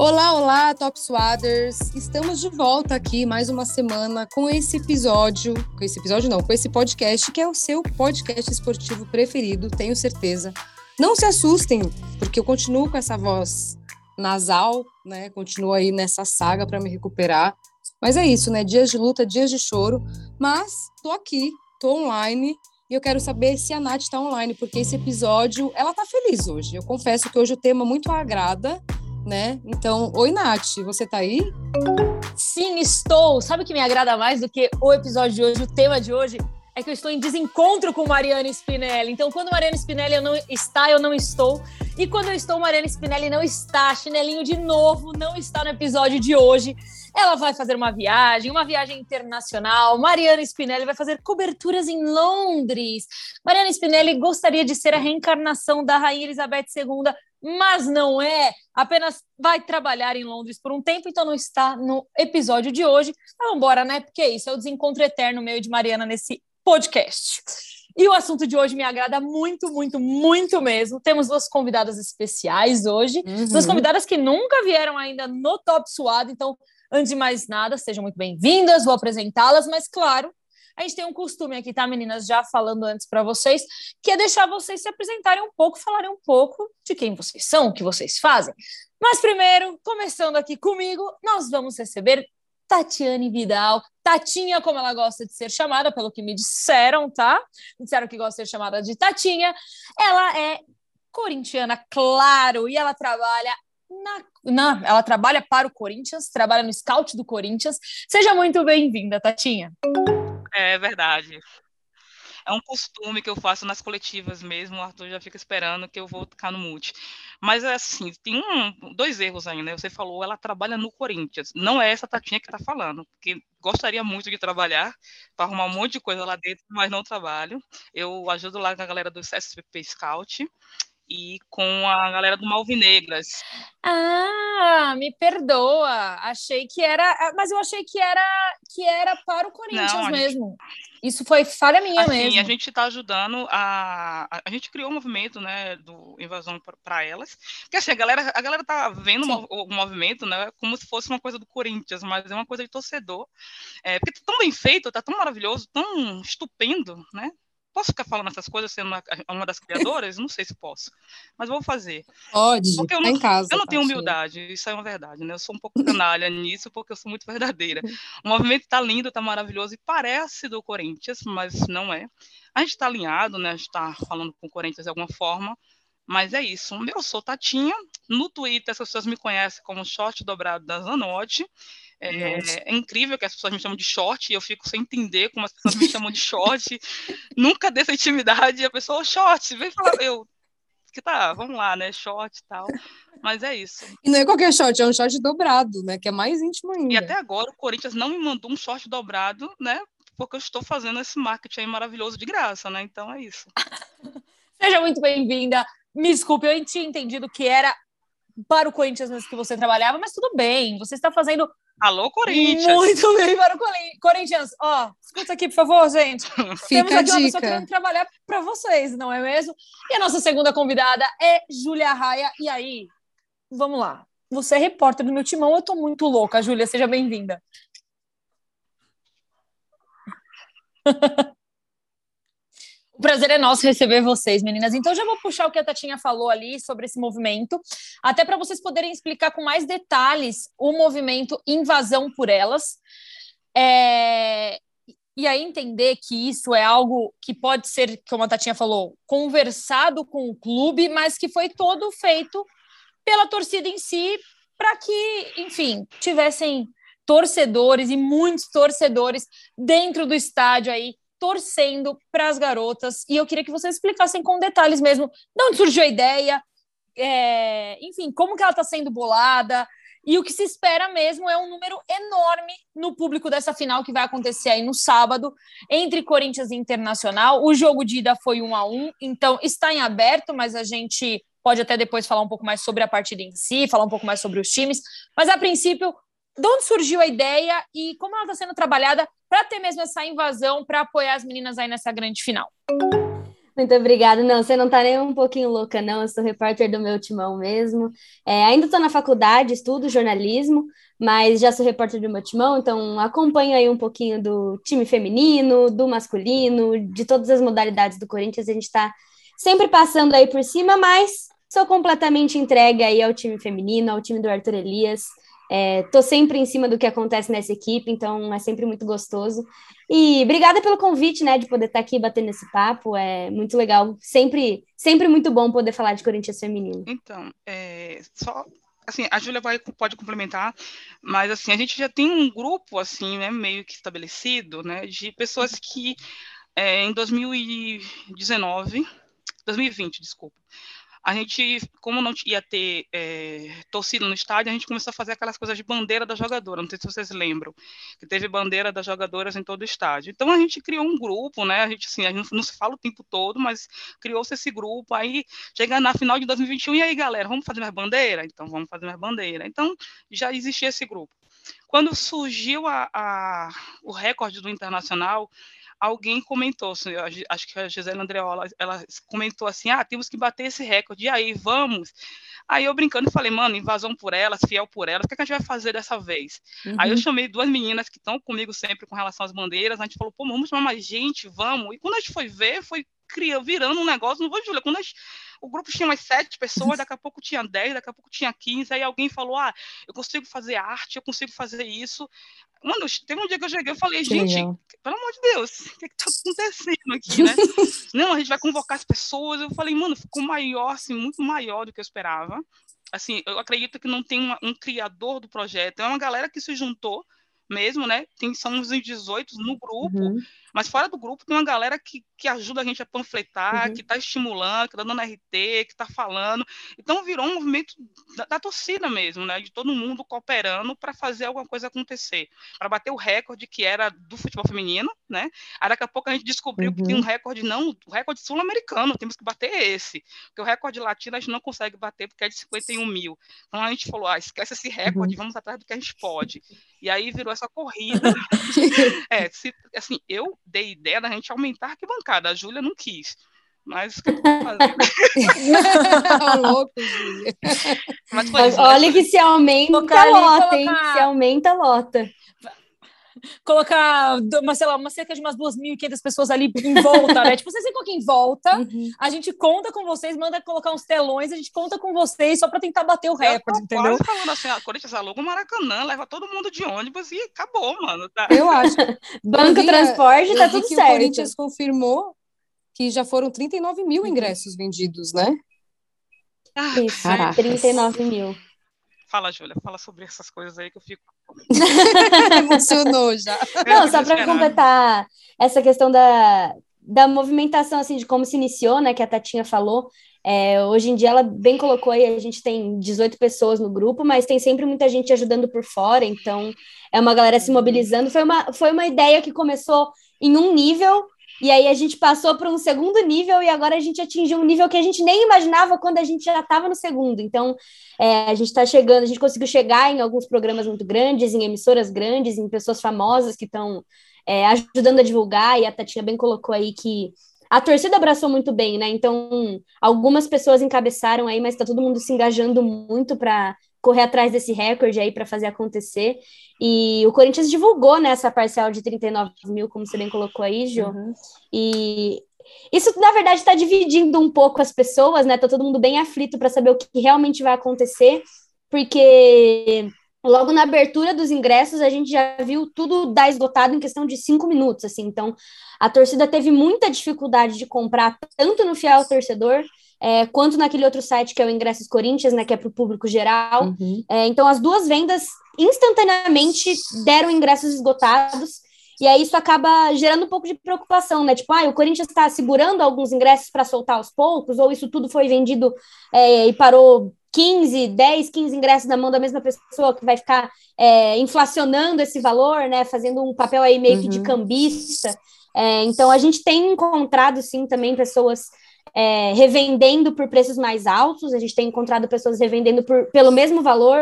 Olá, olá, Top Swaders! Estamos de volta aqui mais uma semana com esse episódio, com esse episódio não, com esse podcast que é o seu podcast esportivo preferido, tenho certeza. Não se assustem, porque eu continuo com essa voz nasal, né? Continuo aí nessa saga para me recuperar. Mas é isso, né? Dias de luta, dias de choro. Mas tô aqui, tô online e eu quero saber se a Nath está online, porque esse episódio, ela tá feliz hoje. Eu confesso que hoje o tema muito agrada né? Então, oi, Nath, você tá aí? Sim, estou. Sabe o que me agrada mais do que o episódio de hoje, o tema de hoje? É que eu estou em desencontro com Mariana Spinelli. Então, quando Mariana Spinelli não está, eu não estou. E quando eu estou, Mariana Spinelli não está. Chinelinho de novo não está no episódio de hoje. Ela vai fazer uma viagem, uma viagem internacional. Mariana Spinelli vai fazer coberturas em Londres. Mariana Spinelli gostaria de ser a reencarnação da Rainha Elizabeth II, mas não é. Apenas vai trabalhar em Londres por um tempo, então não está no episódio de hoje. Mas vamos embora, né? Porque é isso, é o desencontro eterno meio de Mariana nesse podcast. E o assunto de hoje me agrada muito, muito, muito mesmo. Temos duas convidadas especiais hoje, uhum. duas convidadas que nunca vieram ainda no Top Suado, então, antes de mais nada, sejam muito bem-vindas, vou apresentá-las, mas claro, a gente tem um costume aqui, tá, meninas? Já falando antes para vocês, que é deixar vocês se apresentarem um pouco, falarem um pouco de quem vocês são, o que vocês fazem. Mas primeiro, começando aqui comigo, nós vamos receber Tatiane Vidal, Tatinha, como ela gosta de ser chamada, pelo que me disseram, tá? Disseram que gosta de ser chamada de Tatinha. Ela é corintiana, claro, e ela trabalha na, na, ela trabalha para o Corinthians, trabalha no scout do Corinthians. Seja muito bem-vinda, Tatinha. É verdade. É um costume que eu faço nas coletivas mesmo, o Arthur já fica esperando que eu vou ficar no mute. Mas é assim, tem um, dois erros aí, né? Você falou, ela trabalha no Corinthians. Não é essa Tatinha que está falando, porque gostaria muito de trabalhar para arrumar um monte de coisa lá dentro, mas não trabalho. Eu ajudo lá com a galera do SPP Scout e com a galera do Malvinegras. Ah, me perdoa. Achei que era, mas eu achei que era que era para o Corinthians Não, mesmo. Gente... Isso foi falha minha assim, mesmo. a gente está ajudando a, a, gente criou um movimento, né, do invasão para elas. Porque assim, a galera a galera tá vendo o, o, movimento, né, como se fosse uma coisa do Corinthians, mas é uma coisa de torcedor. É, porque tá tão bem feito, tá tão maravilhoso, tão estupendo, né? Posso ficar falando essas coisas sendo uma, uma das criadoras? não sei se posso, mas vou fazer. Pode, porque eu tá não, em casa. Eu não tenho humildade, isso é uma verdade, né? Eu sou um pouco canalha nisso, porque eu sou muito verdadeira. O movimento está lindo, está maravilhoso e parece do Corinthians, mas não é. A gente está alinhado, né? A gente está falando com o Corinthians de alguma forma, mas é isso. Eu sou Tatinha. No Twitter, as pessoas me conhecem como short dobrado da Zanotti. É, é, incrível que as pessoas me chamam de short e eu fico sem entender como as pessoas me chamam de short. Nunca dessa intimidade. E a pessoa, short, vem falar. Eu, que tá, vamos lá, né? Short e tal. Mas é isso. E não é qualquer short, é um short dobrado, né? Que é mais íntimo ainda. E até agora o Corinthians não me mandou um short dobrado, né? Porque eu estou fazendo esse marketing aí maravilhoso de graça, né? Então é isso. Seja muito bem-vinda. Me desculpe, eu tinha entendido que era para o Corinthians que você trabalhava, mas tudo bem. Você está fazendo Alô, Corinthians! Muito bem para o Corinthians. Ó, escuta aqui, por favor, gente. Fica Temos aqui uma pessoa querendo trabalhar para vocês, não é mesmo? E a nossa segunda convidada é Júlia Raia. E aí, vamos lá. Você é repórter do meu timão, eu tô muito louca, Júlia, seja bem-vinda. O prazer é nosso receber vocês, meninas. Então, já vou puxar o que a Tatinha falou ali sobre esse movimento, até para vocês poderem explicar com mais detalhes o movimento Invasão por Elas. É... E aí entender que isso é algo que pode ser, como a Tatinha falou, conversado com o clube, mas que foi todo feito pela torcida em si, para que, enfim, tivessem torcedores e muitos torcedores dentro do estádio aí torcendo para as garotas. E eu queria que vocês explicassem com detalhes mesmo de onde surgiu a ideia, é, enfim, como que ela está sendo bolada. E o que se espera mesmo é um número enorme no público dessa final que vai acontecer aí no sábado, entre Corinthians e Internacional. O jogo de ida foi um a um, então está em aberto, mas a gente pode até depois falar um pouco mais sobre a partida em si, falar um pouco mais sobre os times. Mas a princípio, de onde surgiu a ideia e como ela está sendo trabalhada para ter mesmo essa invasão, para apoiar as meninas aí nessa grande final? Muito obrigada. Não, você não está nem um pouquinho louca, não. Eu sou repórter do meu timão mesmo. É, ainda estou na faculdade, estudo jornalismo, mas já sou repórter do meu timão, então acompanho aí um pouquinho do time feminino, do masculino, de todas as modalidades do Corinthians. A gente está sempre passando aí por cima, mas sou completamente entregue aí ao time feminino, ao time do Arthur Elias. É, sempre em cima do que acontece nessa equipe, então é sempre muito gostoso. E obrigada pelo convite, né, de poder estar aqui batendo esse papo. É muito legal, sempre, sempre muito bom poder falar de Corinthians feminino. Então, é, só assim, a Júlia pode complementar, mas assim, a gente já tem um grupo assim, né, meio que estabelecido, né, de pessoas que é, em 2019, 2020, desculpa, a gente, como não ia ter é, torcida no estádio, a gente começou a fazer aquelas coisas de bandeira da jogadora. Não sei se vocês lembram, que teve bandeira das jogadoras em todo o estádio. Então a gente criou um grupo, né? A gente assim, a gente não se fala o tempo todo, mas criou-se esse grupo. Aí chega na final de 2021 e aí, galera, vamos fazer mais bandeira? Então vamos fazer mais bandeira. Então já existia esse grupo. Quando surgiu a, a, o recorde do internacional, alguém comentou, assim, acho que a Gisele Andreola, ela comentou assim, ah, temos que bater esse recorde, e aí, vamos? Aí eu brincando falei, mano, invasão por elas, fiel por elas, o que, é que a gente vai fazer dessa vez? Uhum. Aí eu uhum. chamei duas meninas que estão comigo sempre com relação às bandeiras, a gente falou, pô, vamos chamar mais gente, vamos, e quando a gente foi ver, foi cria, virando um negócio, não vou, Júlia, quando gente, o grupo tinha umas sete pessoas, daqui a pouco tinha dez, daqui a pouco tinha quinze, aí alguém falou, ah, eu consigo fazer arte, eu consigo fazer isso. Mano, teve um dia que eu cheguei, eu falei, gente, pelo amor de Deus, o que está acontecendo aqui, né? não, a gente vai convocar as pessoas. Eu falei, mano, ficou maior, assim, muito maior do que eu esperava. Assim, eu acredito que não tem uma, um criador do projeto, é uma galera que se juntou mesmo, né? Tem, são uns 18 no grupo, uhum. mas fora do grupo tem uma galera que, que ajuda a gente a panfletar, uhum. que está estimulando, que está dando RT, que está falando. Então virou um movimento da, da, torcida mesmo, né? De todo mundo cooperando para fazer alguma coisa acontecer, para bater o recorde que era do futebol feminino, né? Aí daqui a pouco a gente descobriu uhum. que tem um uhum. recorde, não, o recorde sul-americano, temos que bater esse, porque o recorde latino a gente não consegue bater porque é de 51 mil. Então a gente falou, ah, esquece esse recorde, vamos atrás do que a gente pode. E aí virou essa corrida. é, se, assim, eu dei ideia da gente aumentar a arquibancada, a Júlia não quis. Mas o que eu vou fazer? louco, Júlia. Mas, Mas olha que se aumenta, lota, hein? Se aumenta, lota colocar uma, sei lá, uma cerca de umas 2.500 pessoas ali em volta, né? tipo, vocês ficam em volta, uhum. a gente conta com vocês, manda colocar uns telões, a gente conta com vocês só para tentar bater o recorde, entendeu? Eu falando assim, a Corinthians aluga o Maracanã, leva todo mundo de ônibus e acabou, mano. Tá? Eu acho. Banco, transporte, tá tudo certo. O Corinthians confirmou que já foram 39 mil ingressos vendidos, né? Ah, Isso, Caraca. 39 mil. Fala, Júlia, fala sobre essas coisas aí que eu fico. Emocionou já. Não, só para completar essa questão da, da movimentação, assim, de como se iniciou, né, que a Tatinha falou. É, hoje em dia, ela bem colocou aí, a gente tem 18 pessoas no grupo, mas tem sempre muita gente ajudando por fora, então é uma galera se mobilizando. Foi uma, foi uma ideia que começou em um nível e aí a gente passou para um segundo nível e agora a gente atingiu um nível que a gente nem imaginava quando a gente já estava no segundo. Então, é, a gente está chegando, a gente conseguiu chegar em alguns programas muito grandes, em emissoras grandes, em pessoas famosas que estão é, ajudando a divulgar, e a Tatinha bem colocou aí que a torcida abraçou muito bem, né? Então, algumas pessoas encabeçaram aí, mas está todo mundo se engajando muito para correr atrás desse recorde aí para fazer acontecer. E o Corinthians divulgou né, essa parcial de 39 mil, como você bem colocou aí, Jô. Uhum. E isso, na verdade, está dividindo um pouco as pessoas, né? Tá todo mundo bem aflito para saber o que realmente vai acontecer, porque logo na abertura dos ingressos a gente já viu tudo dar esgotado em questão de cinco minutos, assim. Então, a torcida teve muita dificuldade de comprar, tanto no fiel torcedor é, quanto naquele outro site que é o Ingressos Corinthians, né, que é para o público geral. Uhum. É, então, as duas vendas instantaneamente deram ingressos esgotados. E aí isso acaba gerando um pouco de preocupação, né? Tipo, ah, o Corinthians está segurando alguns ingressos para soltar aos poucos, ou isso tudo foi vendido é, e parou 15, 10, 15 ingressos na mão da mesma pessoa que vai ficar é, inflacionando esse valor, né? Fazendo um papel aí meio uhum. que de uhum. cambista. É, então a gente tem encontrado sim também pessoas é, revendendo por preços mais altos, a gente tem encontrado pessoas revendendo por, pelo mesmo valor,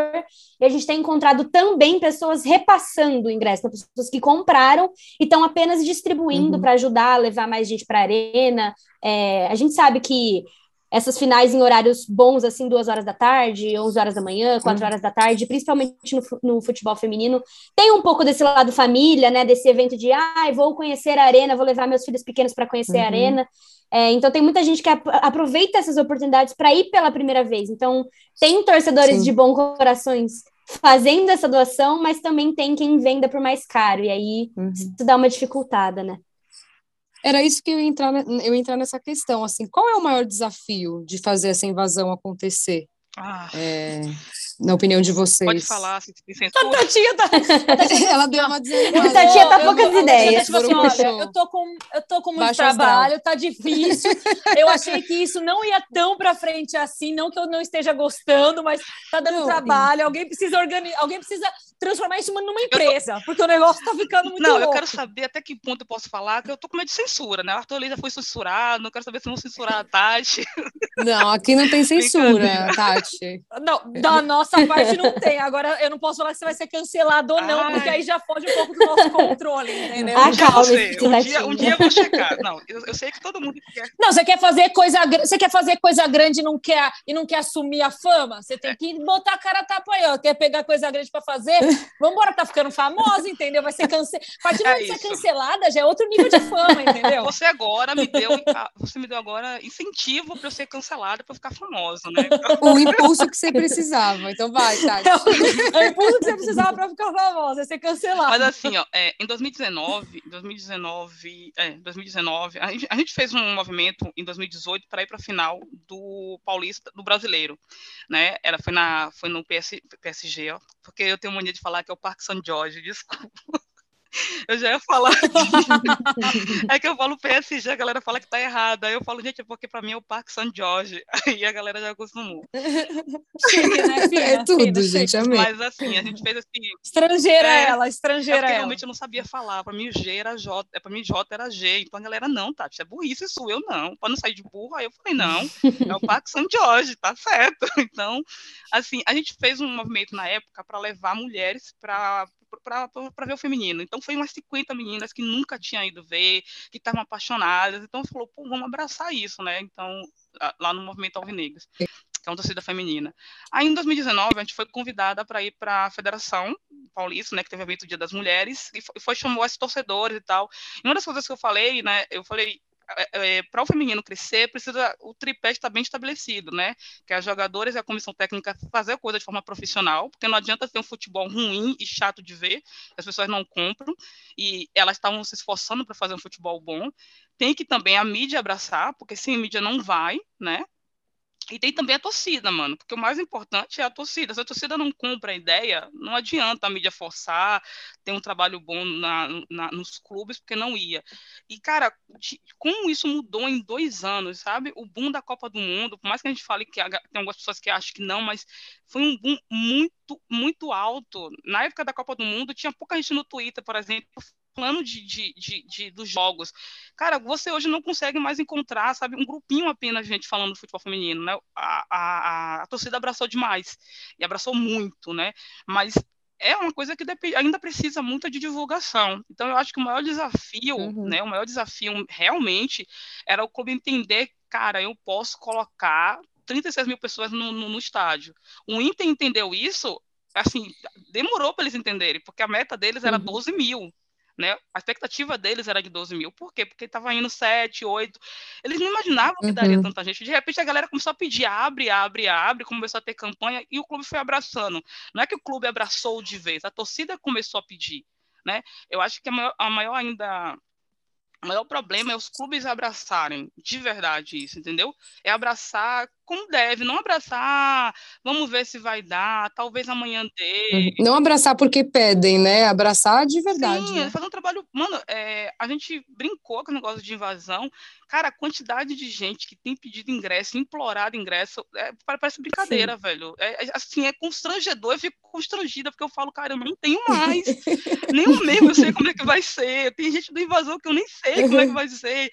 e a gente tem encontrado também pessoas repassando o ingresso, então, pessoas que compraram e estão apenas distribuindo uhum. para ajudar a levar mais gente para a arena. É, a gente sabe que essas finais em horários bons, assim, duas horas da tarde, 11 horas da manhã, quatro uhum. horas da tarde, principalmente no, no, futebol feminino, tem um pouco desse lado família, né, desse evento de, ah, vou conhecer a arena, vou levar meus filhos pequenos para conhecer uhum. a arena. É, então tem muita gente que aproveita essas oportunidades para ir pela primeira vez. Então tem torcedores Sim. de bom corações fazendo essa doação, mas também tem quem venda por mais caro, e aí uhum. isso dá uma dificultada, né? Era isso que eu ia entrar, eu ia entrar nessa questão, assim, qual é o maior desafio de fazer essa invasão acontecer? Ah. É, na opinião de vocês. Pode falar, se A Tatinha tá... ela deu uma desanimada. A Tatinha tá poucas eu, ideias. Tipo assim, olha, eu tô com, eu tô com muito Baixo trabalho, tá difícil. Eu achei que isso não ia tão pra frente assim, não que eu não esteja gostando, mas tá dando não, trabalho. Sim. Alguém precisa organizar, alguém precisa transformar isso numa empresa, tô... porque o negócio tá ficando muito Não, louco. eu quero saber até que ponto eu posso falar que eu tô com medo de censura, né? O Arthur Lisa foi censurado, não quero saber se vão censurar a Tati. Não, aqui não tem censura, Tati. Não, da nossa parte não tem. Agora eu não posso falar se vai ser cancelado ou não, Ai. porque aí já foge um pouco do nosso controle, entendeu? Ah, calma, um, dia, um dia eu vou checar. Não, eu, eu, sei que todo mundo quer. Não, você quer fazer coisa, você quer fazer coisa grande e não quer e não quer assumir a fama? Você tem que botar a cara a tapa aí, ó. Quer pegar coisa grande para fazer? Vamos embora, tá ficando famosa, entendeu? Vai ser cancelada. A partir do momento é ser cancelada, já é outro nível de fama, entendeu? Você agora me deu, você me deu agora incentivo para eu ser cancelada para ficar famosa, né? O impulso que você precisava. Então vai, Tati. o impulso que você precisava para ficar famosa, é ser cancelada. Mas assim, ó, é, em 2019, 2019, é, 2019, a gente, a gente fez um movimento em 2018 para ir para a final do Paulista, do Brasileiro, né? Era foi na foi no PS, PSG, ó, porque eu tenho mania de falar que é o Parque São Jorge, desculpa. Eu já ia falar. é que eu falo PSG, a galera fala que tá errado. Aí eu falo, gente, é porque pra mim é o Parque São Jorge. Aí a galera já acostumou. Chique, né? É tudo, fina, gente, amei. Mas assim, a gente fez assim. Estrangeira é, ela, estrangeira é ela. realmente eu não sabia falar. Pra mim o G era J, é, pra mim J era G. Então a galera, não, Tati, é burrice isso, eu não. Pra não sair de burro, aí eu falei, não, é o Parque São Jorge, tá certo. Então, assim, a gente fez um movimento na época para levar mulheres para para ver o feminino. Então, foi umas 50 meninas que nunca tinham ido ver, que estavam apaixonadas. Então, falou, pô, vamos abraçar isso, né? Então, lá no Movimento Alvinegras, que é uma torcida feminina. Aí, em 2019, a gente foi convidada para ir para a Federação Paulista, né, que teve o evento Dia das Mulheres, e foi, chamou esses torcedores e tal. E uma das coisas que eu falei, né, eu falei, é, é para o feminino crescer, precisa o tripé estar bem estabelecido, né? Que as jogadoras e a comissão técnica fazer a coisa de forma profissional, porque não adianta ter um futebol ruim e chato de ver, as pessoas não compram, e elas estavam se esforçando para fazer um futebol bom. Tem que também a mídia abraçar, porque sem mídia não vai, né? E tem também a torcida, mano, porque o mais importante é a torcida. Se a torcida não compra a ideia, não adianta a mídia forçar, ter um trabalho bom na, na, nos clubes, porque não ia. E, cara, como isso mudou em dois anos, sabe? O boom da Copa do Mundo, por mais que a gente fale que tem algumas pessoas que acham que não, mas foi um boom muito, muito alto. Na época da Copa do Mundo, tinha pouca gente no Twitter, por exemplo, plano de, de, de, de, dos jogos. Cara, você hoje não consegue mais encontrar, sabe, um grupinho apenas de gente falando do futebol feminino, né? A, a, a, torcida abraçou demais, e abraçou muito, né? Mas é uma coisa que ainda precisa muito de divulgação. Então, eu acho que o maior desafio, uhum. né, o maior desafio realmente era o clube entender, cara, eu posso colocar 36 mil pessoas no, no, no estádio. O Inter entendeu isso, assim, demorou para eles entenderem, porque a meta deles era uhum. 12 mil né? A expectativa deles era de 12 mil. Por quê? Porque estava indo 7, 8. Eles não imaginavam que daria uhum. tanta gente. De repente a galera começou a pedir, abre, abre, abre, começou a ter campanha e o clube foi abraçando. Não é que o clube abraçou de vez, a torcida começou a pedir. Né? Eu acho que a maior, a maior ainda o maior problema é os clubes abraçarem de verdade isso, entendeu? É abraçar como deve, não abraçar, vamos ver se vai dar, talvez amanhã dê. Uhum. Não abraçar porque pedem, né? Abraçar de verdade. Sim, né? fazer um trabalho. Mano, é, a gente brincou com o negócio de invasão. Cara, a quantidade de gente que tem pedido ingresso, implorado ingresso, é, parece brincadeira, Sim. velho. É, é, assim, é constrangedor, eu fico constrangida, porque eu falo, cara, eu não tenho mais. Nem o meu eu sei como é que vai ser. Tem gente do invasão que eu nem sei como é que vai ser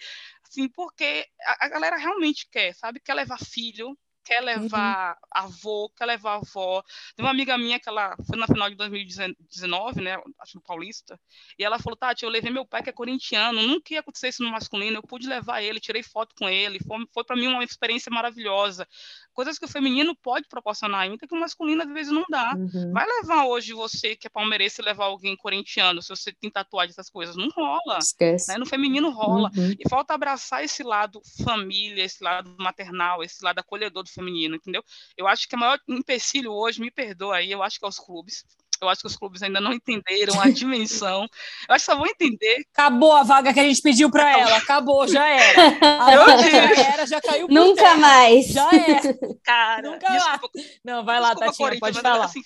assim, porque a, a galera realmente quer, sabe? Quer levar filho, quer uhum. levar uhum. avô, quer levar avó. Tem uma amiga minha que ela foi na final de 2019, né, acho no Paulista, e ela falou, Tati, eu levei meu pai que é corintiano, nunca ia acontecer isso no masculino, eu pude levar ele, tirei foto com ele, foi, foi para mim uma experiência maravilhosa. Coisas que o feminino pode proporcionar ainda que o masculino às vezes não dá. Uhum. Vai levar hoje você que é palmeirense levar alguém corintiano, se você tem tatuagem essas coisas, não rola. Esquece. Né? No feminino rola. Uhum. E falta abraçar esse lado família, esse lado maternal, esse lado acolhedor do feminino, entendeu? Eu acho que o maior empecilho hoje, me perdoa aí, eu acho que é os clubes. Eu acho que os clubes ainda não entenderam a dimensão. Eu acho que só vão entender. Acabou a vaga que a gente pediu para ela. Acabou, já era. A vaga já era, já caiu Nunca terra. mais. Já era. Cara, Nunca desculpa, Não, vai lá, Tatiana, pode falar. Assim,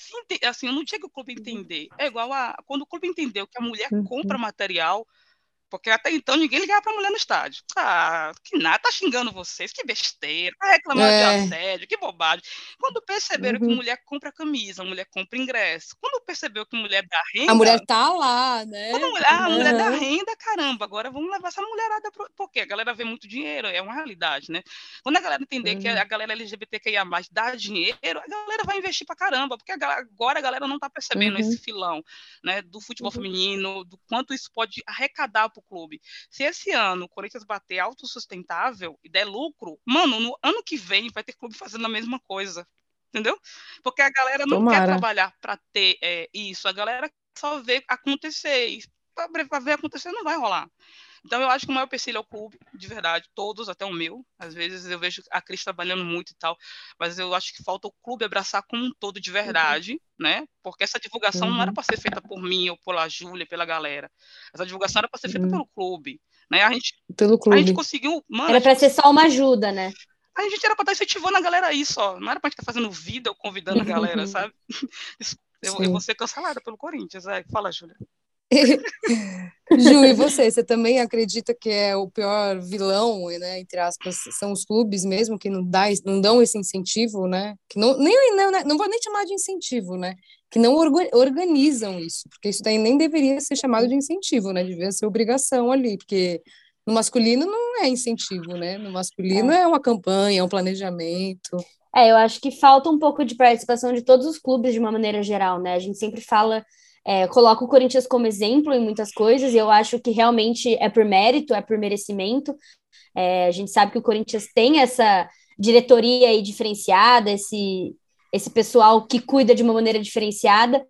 assim, eu não tinha que o clube entender. É igual a quando o clube entendeu que a mulher uhum. compra material porque até então ninguém ligava pra mulher no estádio. Ah, que nada, tá xingando vocês, que besteira, tá reclamando é. de assédio, que bobagem. Quando perceberam uhum. que mulher compra camisa, mulher compra ingresso, quando percebeu que mulher dá renda. A mulher tá lá, né? Quando a mulher, uhum. a mulher dá renda, caramba, agora vamos levar essa mulherada. Pro... Porque a galera vê muito dinheiro, é uma realidade, né? Quando a galera entender uhum. que a galera LGBTQIA dá dinheiro, a galera vai investir pra caramba, porque agora a galera não tá percebendo uhum. esse filão, né? Do futebol uhum. feminino, do quanto isso pode arrecadar para o clube. Se esse ano o Corinthians bater autossustentável e der lucro, mano, no ano que vem vai ter clube fazendo a mesma coisa. Entendeu? Porque a galera não Tomara. quer trabalhar para ter é, isso, a galera só vê acontecer. Para ver acontecer não vai rolar. Então, eu acho que o maior empecilho é o clube, de verdade, todos, até o meu. Às vezes eu vejo a Cris trabalhando muito e tal, mas eu acho que falta o clube abraçar como um todo de verdade, uhum. né? Porque essa divulgação uhum. não era uhum. para ser feita por mim ou pela Júlia, pela galera. Essa divulgação era para ser feita uhum. pelo clube, né? A gente, pelo clube. A gente conseguiu. Mano, era para ser só uma ajuda, né? A gente era para estar incentivando a galera aí só. Não era para estar fazendo vida ou convidando a galera, sabe? Eu, eu, vou ser cancelada pelo Corinthians. É. Fala, Júlia. Ju, e você? Você também acredita que é o pior vilão, né, entre aspas, são os clubes mesmo que não, dá, não dão esse incentivo, né? Que não, nem, não, não vou nem chamar de incentivo, né? Que não organizam isso, porque isso daí nem deveria ser chamado de incentivo, né? Devia ser obrigação ali, porque no masculino não é incentivo, né? No masculino é, é uma campanha, é um planejamento. É, eu acho que falta um pouco de participação de todos os clubes de uma maneira geral, né? A gente sempre fala é, coloco o Corinthians como exemplo em muitas coisas, e eu acho que realmente é por mérito, é por merecimento. É, a gente sabe que o Corinthians tem essa diretoria aí diferenciada, esse, esse pessoal que cuida de uma maneira diferenciada,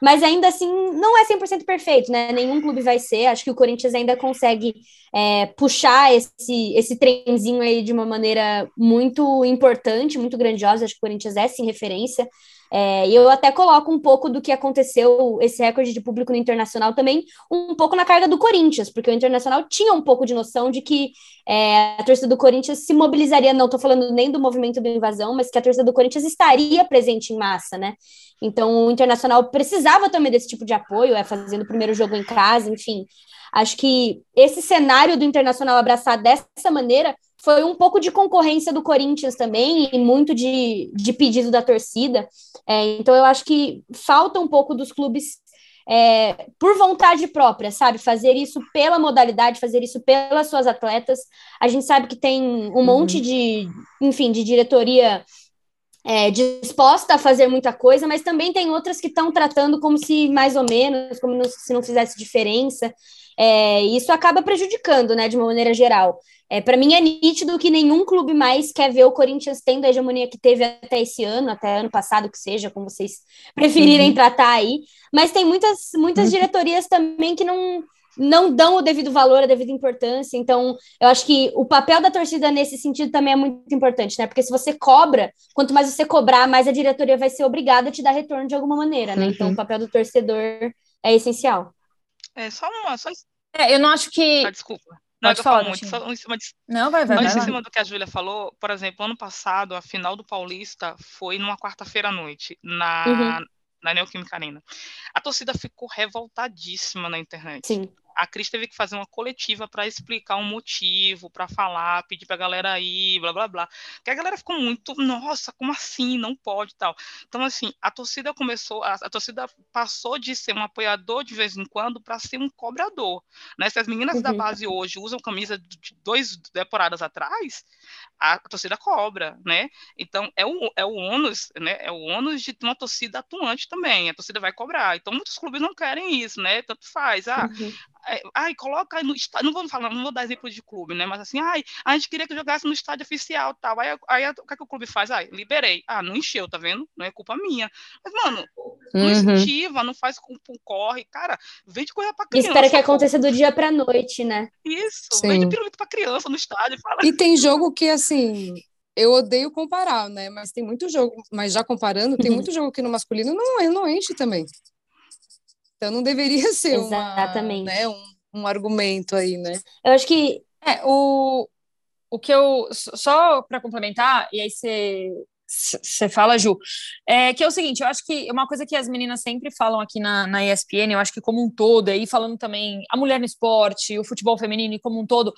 mas ainda assim não é 100% perfeito, né? Nenhum clube vai ser. Acho que o Corinthians ainda consegue é, puxar esse, esse trenzinho aí de uma maneira muito importante, muito grandiosa. Acho que o Corinthians é sim referência. É, e eu até coloco um pouco do que aconteceu, esse recorde de público no Internacional também, um pouco na carga do Corinthians, porque o Internacional tinha um pouco de noção de que é, a torcida do Corinthians se mobilizaria, não estou falando nem do movimento da invasão, mas que a torcida do Corinthians estaria presente em massa, né? Então o Internacional precisava também desse tipo de apoio, é fazendo o primeiro jogo em casa, enfim. Acho que esse cenário do Internacional abraçar dessa maneira foi um pouco de concorrência do Corinthians também e muito de, de pedido da torcida. É, então eu acho que falta um pouco dos clubes é, por vontade própria, sabe? Fazer isso pela modalidade, fazer isso pelas suas atletas. A gente sabe que tem um uhum. monte de, enfim, de diretoria é, disposta a fazer muita coisa, mas também tem outras que estão tratando como se mais ou menos, como não, se não fizesse diferença. É, isso acaba prejudicando, né, de uma maneira geral. É, para mim é nítido que nenhum clube mais quer ver o Corinthians tendo a hegemonia que teve até esse ano, até ano passado que seja, como vocês preferirem uhum. tratar aí. Mas tem muitas, muitas uhum. diretorias também que não, não dão o devido valor, a devida importância. Então, eu acho que o papel da torcida nesse sentido também é muito importante, né? Porque se você cobra, quanto mais você cobrar, mais a diretoria vai ser obrigada a te dar retorno de alguma maneira, né? Então, uhum. Então, o papel do torcedor é essencial. É só uma. Só... É, eu não acho que. Ah, desculpa. Não, Pode falar, muito, só em cima de, não, vai, vai, mas vai, em cima do que a Júlia falou, por exemplo, ano passado, a final do Paulista foi numa quarta-feira à noite, na, uhum. na Neoquímica Arena. A torcida ficou revoltadíssima na internet. Sim. A Cris teve que fazer uma coletiva para explicar um motivo, para falar, pedir para a galera ir, blá blá blá. Que a galera ficou muito, nossa, como assim? Não pode tal. Então, assim, a torcida começou, a, a torcida passou de ser um apoiador de vez em quando para ser um cobrador. Né? Se as meninas uhum. da base hoje usam camisa de dois temporadas atrás, a torcida cobra, né? Então, é o, é o ônus, né? É o ônus de uma torcida atuante também. A torcida vai cobrar. Então, muitos clubes não querem isso, né? Tanto faz. Ah, uhum. É, ai, coloca aí no estádio. Não vou falar, não vou dar exemplo de clube, né? Mas assim, ai, a gente queria que jogasse no estádio oficial tal. Aí, aí o que, é que o clube faz? Ai, liberei. Ah, não encheu, tá vendo? Não é culpa minha. Mas, mano, não uhum. incentiva, não faz com, com corre. Cara, vende coisa pra criança. Espera que aconteça do dia pra noite, né? Isso, Sim. vende pirulito pra criança no estádio. Fala. E tem jogo que, assim, eu odeio comparar, né? Mas tem muito jogo, mas já comparando, tem uhum. muito jogo que no masculino não, não enche também. Então não deveria ser Exatamente. Uma, né, um, um argumento aí, né? Eu acho que é, o, o que eu só para complementar e aí você você fala, Ju, é que é o seguinte, eu acho que uma coisa que as meninas sempre falam aqui na, na ESPN, eu acho que como um todo, aí falando também a mulher no esporte, o futebol feminino como um todo,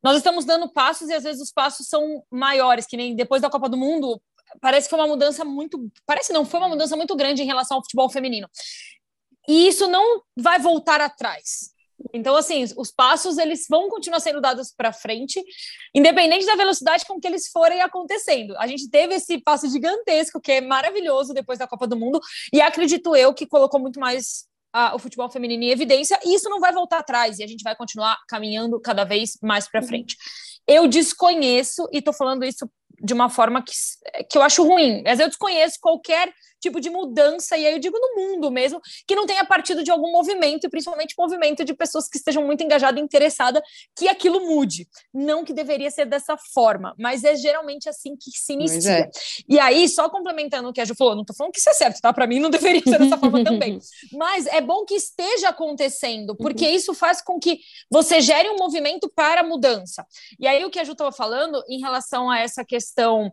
nós estamos dando passos e às vezes os passos são maiores, que nem depois da Copa do Mundo, parece que foi uma mudança muito. Parece não, foi uma mudança muito grande em relação ao futebol feminino. E isso não vai voltar atrás. Então, assim, os passos eles vão continuar sendo dados para frente, independente da velocidade com que eles forem acontecendo. A gente teve esse passo gigantesco, que é maravilhoso depois da Copa do Mundo, e acredito eu que colocou muito mais o futebol feminino em evidência, e isso não vai voltar atrás, e a gente vai continuar caminhando cada vez mais para frente. Eu desconheço, e estou falando isso de uma forma que, que eu acho ruim, mas eu desconheço qualquer tipo de mudança, e aí eu digo no mundo mesmo, que não tenha partido de algum movimento, e principalmente movimento de pessoas que estejam muito engajadas e interessadas que aquilo mude. Não que deveria ser dessa forma, mas é geralmente assim que se inicia. É. E aí, só complementando o que a Ju falou, não estou falando que isso é certo, tá? Para mim não deveria ser dessa forma também. Mas é bom que esteja acontecendo, porque uhum. isso faz com que você gere um movimento para a mudança. E aí, o que a Ju estava falando em relação a essa questão.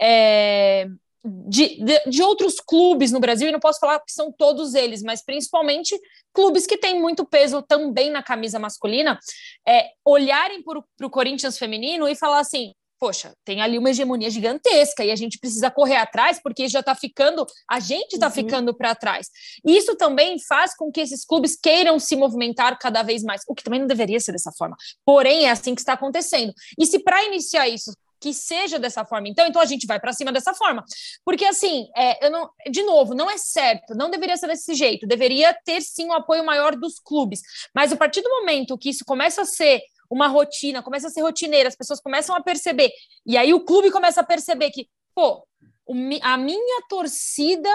É de, de, de, outros clubes no Brasil, e não posso falar que são todos eles, mas principalmente clubes que têm muito peso também na camisa masculina, é, olharem para o Corinthians feminino e falar assim: poxa, tem ali uma hegemonia gigantesca e a gente precisa correr atrás, porque já está ficando, a gente está uhum. ficando para trás. Isso também faz com que esses clubes queiram se movimentar cada vez mais, o que também não deveria ser dessa forma. Porém, é assim que está acontecendo. E se para iniciar isso que seja dessa forma. Então, então a gente vai para cima dessa forma. Porque, assim, é, eu não, de novo, não é certo, não deveria ser desse jeito. Deveria ter sim um apoio maior dos clubes. Mas a partir do momento que isso começa a ser uma rotina, começa a ser rotineira, as pessoas começam a perceber, e aí o clube começa a perceber que, pô, a minha torcida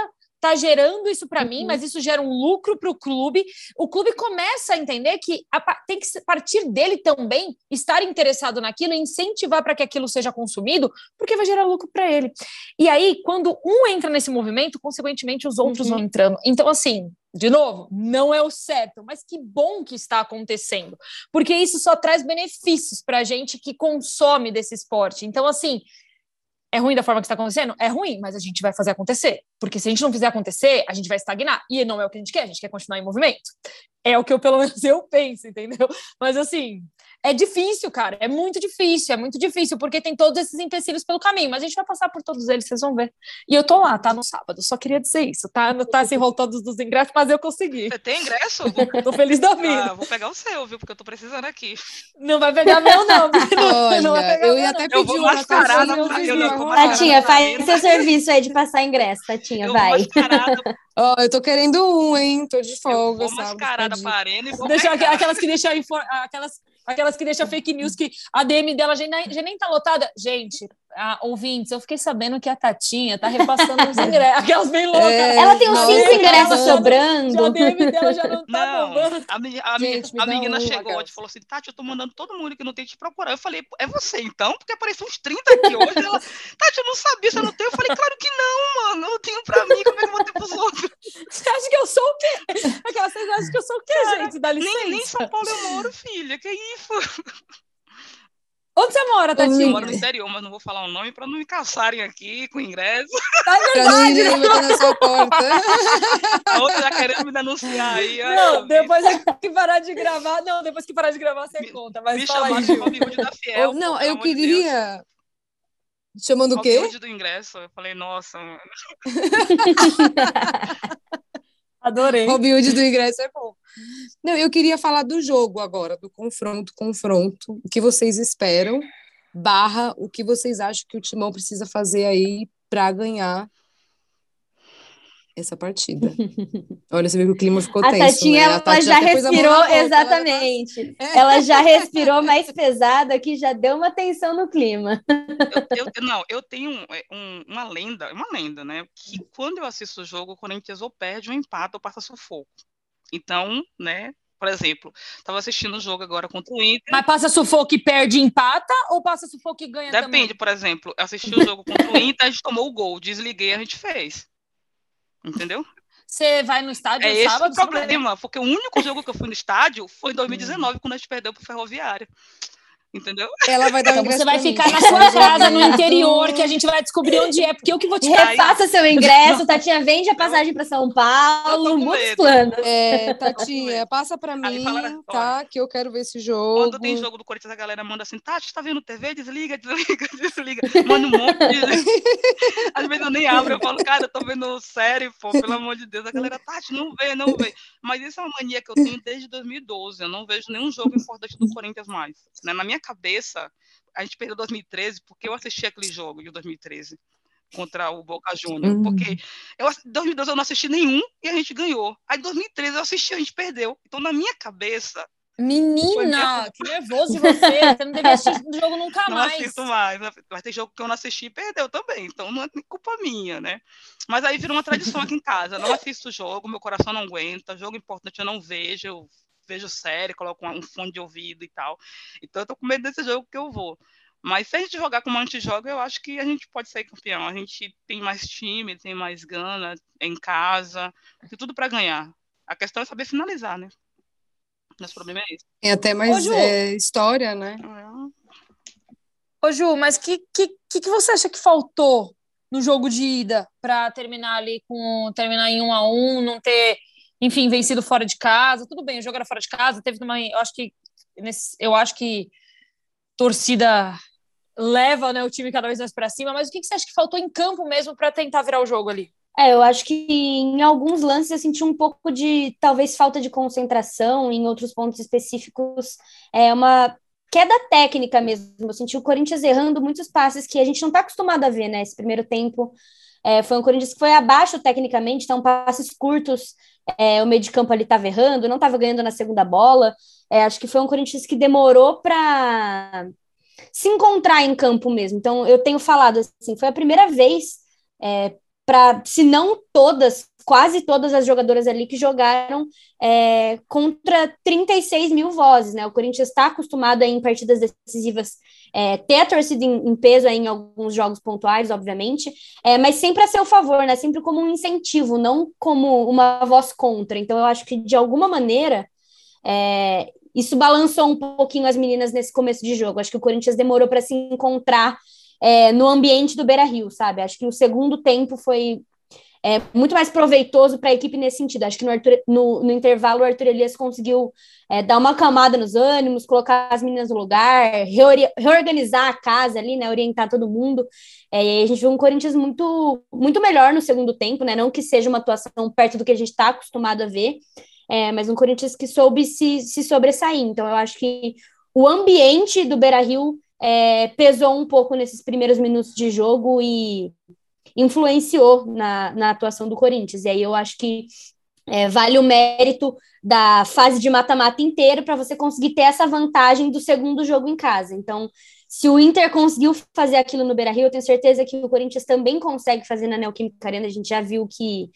está gerando isso para uhum. mim, mas isso gera um lucro para o clube. O clube começa a entender que a, tem que partir dele também estar interessado naquilo e incentivar para que aquilo seja consumido, porque vai gerar lucro para ele. E aí, quando um entra nesse movimento, consequentemente os outros uhum. vão entrando. Então, assim, de novo, não é o certo, mas que bom que está acontecendo, porque isso só traz benefícios para a gente que consome desse esporte. Então, assim, é ruim da forma que está acontecendo? É ruim, mas a gente vai fazer acontecer. Porque se a gente não fizer acontecer, a gente vai estagnar. E não é o que a gente quer, a gente quer continuar em movimento. É o que eu, pelo menos, eu penso, entendeu? Mas assim, é difícil, cara. É muito difícil, é muito difícil, porque tem todos esses empecilhos pelo caminho, mas a gente vai passar por todos eles, vocês vão ver. E eu tô lá, tá? No sábado, só queria dizer isso, tá? Não tá assim voltando dos ingressos, mas eu consegui. Você tem ingresso? tô feliz da vida. Ah, vou pegar o seu, viu? Porque eu tô precisando aqui. Não vai pegar meu, não. Olha, não eu ia até pedir uma mascarada pra Tatinha, faz seu serviço aí de passar ingresso, Tatinha, vai. Ó, oh, eu tô querendo um, hein? Tô de folga, eu vou mascarada pra arena e vou Deixa, aquelas que deixam aquelas Aquelas que deixam fake news que a DM dela já nem, já nem tá lotada. Gente, a, ouvintes, eu fiquei sabendo que a Tatinha tá repassando os ingressos. Aquelas bem loucas. É, ela tem uns cinco ingressos sobrando. Já, a DM dela já não tá não, bombando. A, a, Gente, a menina chegou e falou assim: Tati, eu tô mandando todo mundo que não tem te procurar. Eu falei, é você então? Porque apareceu uns 30 aqui hoje. Ela, Tati, eu não sabia, você não tem? Eu falei, claro que não, mano. Eu tenho pra mim, como é que eu vou ter pros outros? Você acha que eu sou o quê? Aquela, vocês acham que eu sou o quê, Cara, gente? Dá licença. Nem, nem São Paulo eu moro, filha. Que isso? Onde você mora, Tatinha? Eu moro no interior, mas não vou falar o nome para não me caçarem aqui com ingresso. Tá Pra não ir bater na sua porta. A outra já querendo me denunciar aí. Não, eu vi. depois que parar de gravar. Não, depois que parar de gravar, você conta. Mas Me fala aí, de da Fiel. não, pô, eu Deus. queria. Chamando o quê? Hood do ingresso. Eu falei, nossa, mano. Adorei. Robin Hood do ingresso é bom. Não, eu queria falar do jogo agora, do confronto, confronto. O que vocês esperam, barra, o que vocês acham que o Timão precisa fazer aí para ganhar essa partida. Olha, você vê que o clima ficou A tenso, Tatinha, né? A ela Tati já respirou, na boca, ela exatamente. Ela já respirou mais pesada, que já deu uma tensão no clima. Eu, eu- não, eu tenho um- um- uma lenda, uma lenda, né? Que quando eu assisto o jogo, o Corinthians ou perde, ou empata, ou passa sufoco. Então, né? Por exemplo, estava assistindo o jogo agora contra o Inter. Mas passa sufoco e perde e empata? Ou passa sufoco e ganha Depende, também? por exemplo, eu assisti o jogo contra o Inter, a gente tomou o gol, desliguei, a gente fez. Entendeu? Você vai no estádio É no esse sábado? o você não vai? problema, porque o único jogo que eu fui no estádio foi em 2019, quando a gente perdeu pro Ferroviário. Entendeu? Ela vai dar um Então você vai mim. ficar na sua casa, no interior, que a gente vai descobrir onde é, porque eu que vou te. Refaça seu ingresso, Tatinha, vende a passagem para São Paulo, muitos planos. É, Tatinha, passa para mim, fala, tá? Que eu quero ver esse jogo. Quando tem jogo do Corinthians, a galera manda assim, Tati, tá vendo TV? Desliga, desliga, desliga. Manda um monte de... Às vezes eu nem abro, eu falo, cara, eu tô vendo série, pô, pelo amor de Deus. A galera, Tati, não vê, não vê. Mas isso é uma mania que eu tenho desde 2012. Eu não vejo nenhum jogo importante do Corinthians mais. Né? Na minha cabeça, a gente perdeu 2013 porque eu assisti aquele jogo de 2013 contra o Boca Juniors. Hum. Porque eu, em 2012 eu não assisti nenhum e a gente ganhou. Aí em 2013 eu assisti e a gente perdeu. Então, na minha cabeça, Menina, que nervoso de você. Você não devia assistir o jogo nunca não mais. assisto mais. Mas tem jogo que eu não assisti e perdeu também. Então não é culpa minha, né? Mas aí virou uma tradição aqui em casa. Não assisto o jogo, meu coração não aguenta. Jogo importante eu não vejo. Eu vejo série, coloco um fone de ouvido e tal. Então eu tô com medo desse jogo que eu vou. Mas se a gente jogar como a gente joga, eu acho que a gente pode sair campeão. A gente tem mais time, tem mais gana é em casa, tem tudo para ganhar. A questão é saber finalizar, né? Nosso problema é esse. Tem até Ô, mais Ju. é, história, né? Ô, Ju, mas o que, que, que, que você acha que faltou no jogo de ida para terminar ali com terminar em um a um, não ter, enfim, vencido fora de casa? Tudo bem, o jogo era fora de casa, teve uma. Eu acho que nesse, eu acho que torcida leva né, o time cada vez mais para cima, mas o que, que você acha que faltou em campo mesmo para tentar virar o jogo ali? É, eu acho que em alguns lances eu senti um pouco de talvez falta de concentração, em outros pontos específicos, é uma queda técnica mesmo. Eu senti o Corinthians errando muitos passes que a gente não está acostumado a ver, né? Esse primeiro tempo é, foi um Corinthians que foi abaixo tecnicamente, então passes curtos, é, o meio de campo ali estava errando, não estava ganhando na segunda bola. É, acho que foi um Corinthians que demorou para se encontrar em campo mesmo. Então eu tenho falado assim, foi a primeira vez. É, para, se não todas, quase todas as jogadoras ali que jogaram é, contra 36 mil vozes, né? O Corinthians está acostumado a, em partidas decisivas é, ter a torcida em, em peso aí, em alguns jogos pontuais, obviamente, é, mas sempre a seu favor, né? Sempre como um incentivo, não como uma voz contra. Então, eu acho que de alguma maneira é, isso balançou um pouquinho as meninas nesse começo de jogo. Acho que o Corinthians demorou para se encontrar é, no ambiente do Beira Rio, sabe? Acho que o segundo tempo foi é, muito mais proveitoso para a equipe nesse sentido. Acho que no, Arthur, no, no intervalo o Arthur Elias conseguiu é, dar uma camada nos ânimos, colocar as meninas no lugar, reori- reorganizar a casa ali, né? Orientar todo mundo. É, e a gente viu um Corinthians muito, muito melhor no segundo tempo, né? Não que seja uma atuação perto do que a gente está acostumado a ver, é, mas um Corinthians que soube se, se sobressair. Então, eu acho que o ambiente do Beira Rio é, pesou um pouco nesses primeiros minutos de jogo e influenciou na, na atuação do Corinthians. E aí eu acho que é, vale o mérito da fase de mata-mata inteira para você conseguir ter essa vantagem do segundo jogo em casa. Então, se o Inter conseguiu fazer aquilo no Beira-Rio, eu tenho certeza que o Corinthians também consegue fazer na Neoquímica Arena. A gente já viu que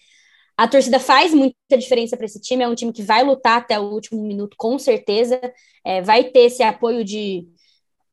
a torcida faz muita diferença para esse time. É um time que vai lutar até o último minuto, com certeza. É, vai ter esse apoio de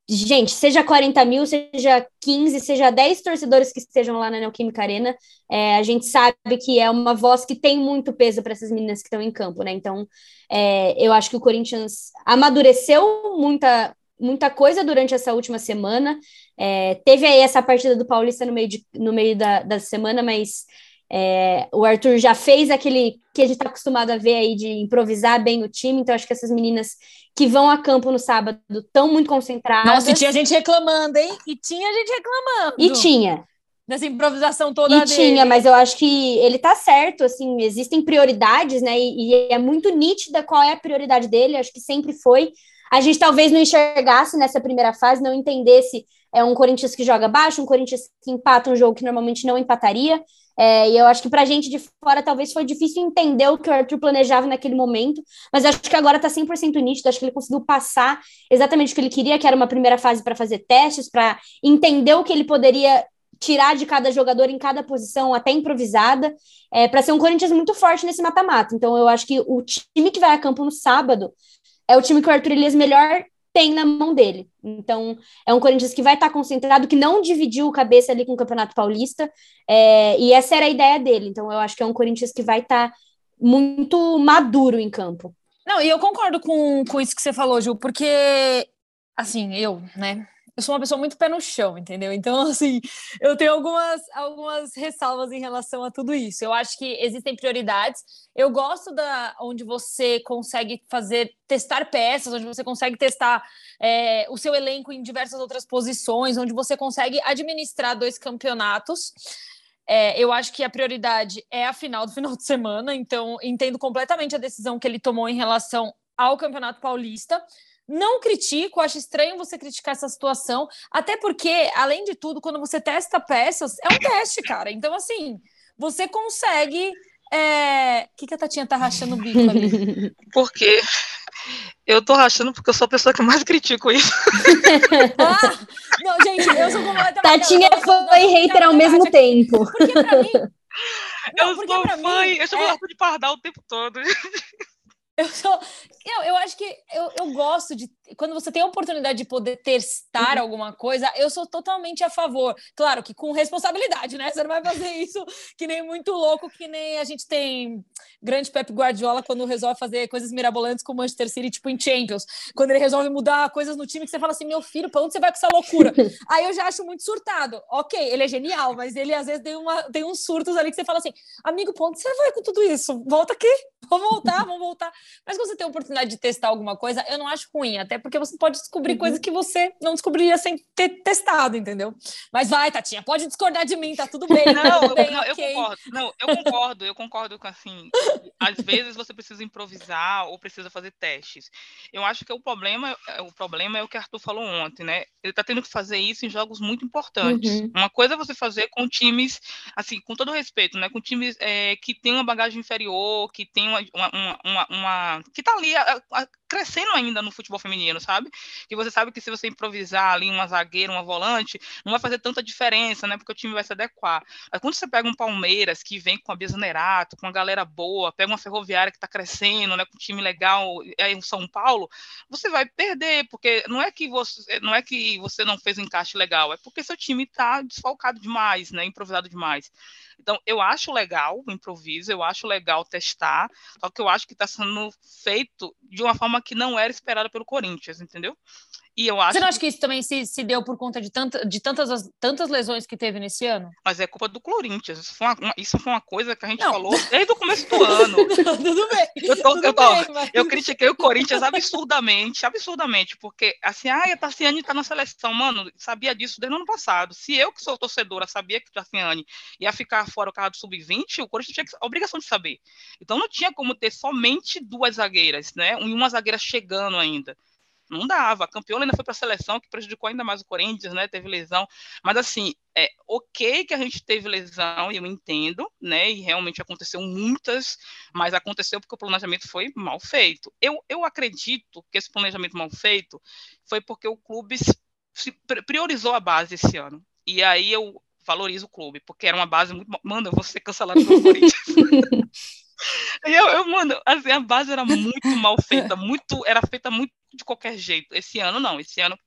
gente, seja 40 mil, seja 15, seja 10 torcedores que estejam lá na Neoquímica Arena, é, a gente sabe que é uma voz que tem muito peso para essas meninas que estão em campo, né? Então, é, eu acho que o Corinthians amadureceu muita, muita coisa durante essa última semana. É, teve aí essa partida do Paulista no meio, de, no meio da, da semana, mas é, o Arthur já fez aquele que a gente está acostumado a ver aí de improvisar bem o time, então acho que essas meninas que vão a campo no sábado estão muito concentradas. Nossa, e tinha gente reclamando, hein? E tinha gente reclamando. E tinha. Nessa improvisação toda e dele. tinha, mas eu acho que ele tá certo, assim, existem prioridades, né? E, e é muito nítida qual é a prioridade dele, acho que sempre foi. A gente talvez não enxergasse nessa primeira fase, não entendesse é um Corinthians que joga baixo, um Corinthians que empata um jogo que normalmente não empataria. É, e eu acho que para a gente de fora talvez foi difícil entender o que o Arthur planejava naquele momento, mas acho que agora está 100% nítido, acho que ele conseguiu passar exatamente o que ele queria, que era uma primeira fase para fazer testes, para entender o que ele poderia tirar de cada jogador em cada posição, até improvisada, é, para ser um Corinthians muito forte nesse mata-mata. Então eu acho que o time que vai a campo no sábado é o time que o Arthur Elias melhor tem na mão dele. Então, é um Corinthians que vai estar concentrado, que não dividiu o cabeça ali com o Campeonato Paulista, é, e essa era a ideia dele. Então, eu acho que é um Corinthians que vai estar muito maduro em campo. Não, e eu concordo com, com isso que você falou, Ju, porque, assim, eu, né, eu sou uma pessoa muito pé no chão, entendeu? Então, assim, eu tenho algumas, algumas ressalvas em relação a tudo isso. Eu acho que existem prioridades. Eu gosto da onde você consegue fazer, testar peças, onde você consegue testar é, o seu elenco em diversas outras posições, onde você consegue administrar dois campeonatos. É, eu acho que a prioridade é a final do final de semana, então entendo completamente a decisão que ele tomou em relação ao Campeonato Paulista. Não critico, acho estranho você criticar essa situação, até porque, além de tudo, quando você testa peças, é um teste, cara. Então, assim, você consegue. É... O que, que a Tatinha tá rachando o bico ali? Porque eu tô rachando porque eu sou a pessoa que mais critico isso. ah, não, gente, eu sou completamente. Tatinha foi não, hater ao mesmo tempo. Porque pra mim. Não, eu sou fã, mim, eu chamo é... de pardal o tempo todo. Eu sou. Eu, eu acho que eu, eu gosto de. Quando você tem a oportunidade de poder testar uhum. alguma coisa, eu sou totalmente a favor. Claro que com responsabilidade, né? Você não vai fazer isso que nem muito louco, que nem a gente tem grande Pep Guardiola quando resolve fazer coisas mirabolantes com o Manchester City, tipo em Champions. Quando ele resolve mudar coisas no time que você fala assim, meu filho, pra onde você vai com essa loucura? Aí eu já acho muito surtado. Ok, ele é genial, mas ele às vezes tem, uma, tem uns surtos ali que você fala assim, amigo, pra onde você vai com tudo isso? Volta aqui, vamos voltar, vamos voltar. Mas quando você tem a oportunidade de testar alguma coisa, eu não acho ruim, até porque você pode descobrir uhum. coisas que você não descobriria sem ter testado, entendeu? Mas vai, Tatinha, pode discordar de mim, tá tudo bem. Não, tudo bem, não okay. eu concordo. Não, eu concordo, eu concordo com assim, às vezes você precisa improvisar ou precisa fazer testes. Eu acho que o problema, o problema é o que Arthur falou ontem, né? Ele tá tendo que fazer isso em jogos muito importantes. Uhum. Uma coisa é você fazer com times, assim, com todo respeito, né? Com times é, que tem uma bagagem inferior, que tem uma, uma, uma, uma que tá ali a, a, crescendo ainda no futebol feminino, sabe? Que você sabe que se você improvisar ali uma zagueira, uma volante, não vai fazer tanta diferença, né? Porque o time vai se adequar. Mas quando você pega um Palmeiras que vem com a Bia Zanerato, com uma galera boa, pega uma Ferroviária que está crescendo, né? Com um time legal, aí o São Paulo, você vai perder, porque não é que você não é que você não fez um encaixe legal, é porque seu time está desfalcado demais, né? Improvisado demais. Então, eu acho legal o improviso, eu acho legal testar, só que eu acho que está sendo feito de uma forma que não era esperada pelo Corinthians, entendeu? E eu acho Você não acha que isso também se, se deu por conta de, tanta, de tantas, tantas lesões que teve nesse ano? Mas é culpa do Corinthians. Isso foi uma, isso foi uma coisa que a gente não. falou desde o começo do ano. tudo bem. Eu, tô, tudo eu, tô, bem, mas... eu critiquei o Corinthians absurdamente, absurdamente, porque assim, ah, a Tassiane tá na seleção. Mano, sabia disso desde o ano passado. Se eu, que sou torcedora, sabia que a Tassiane ia ficar fora o carro do sub-20, o Corinthians tinha a obrigação de saber. Então não tinha como ter somente duas zagueiras, né? E uma zagueira chegando ainda não dava. A ainda foi para a seleção, que prejudicou ainda mais o Corinthians, né? Teve lesão. Mas assim, é ok que a gente teve lesão, eu entendo, né? E realmente aconteceu muitas, mas aconteceu porque o planejamento foi mal feito. Eu, eu acredito que esse planejamento mal feito foi porque o clube se priorizou a base esse ano. E aí eu valorizo o clube, porque era uma base muito. Manda, você cancelado pelo Corinthians. eu, eu, mano, assim, a base era muito mal feita, muito, era feita muito de qualquer jeito. Esse ano não, esse ano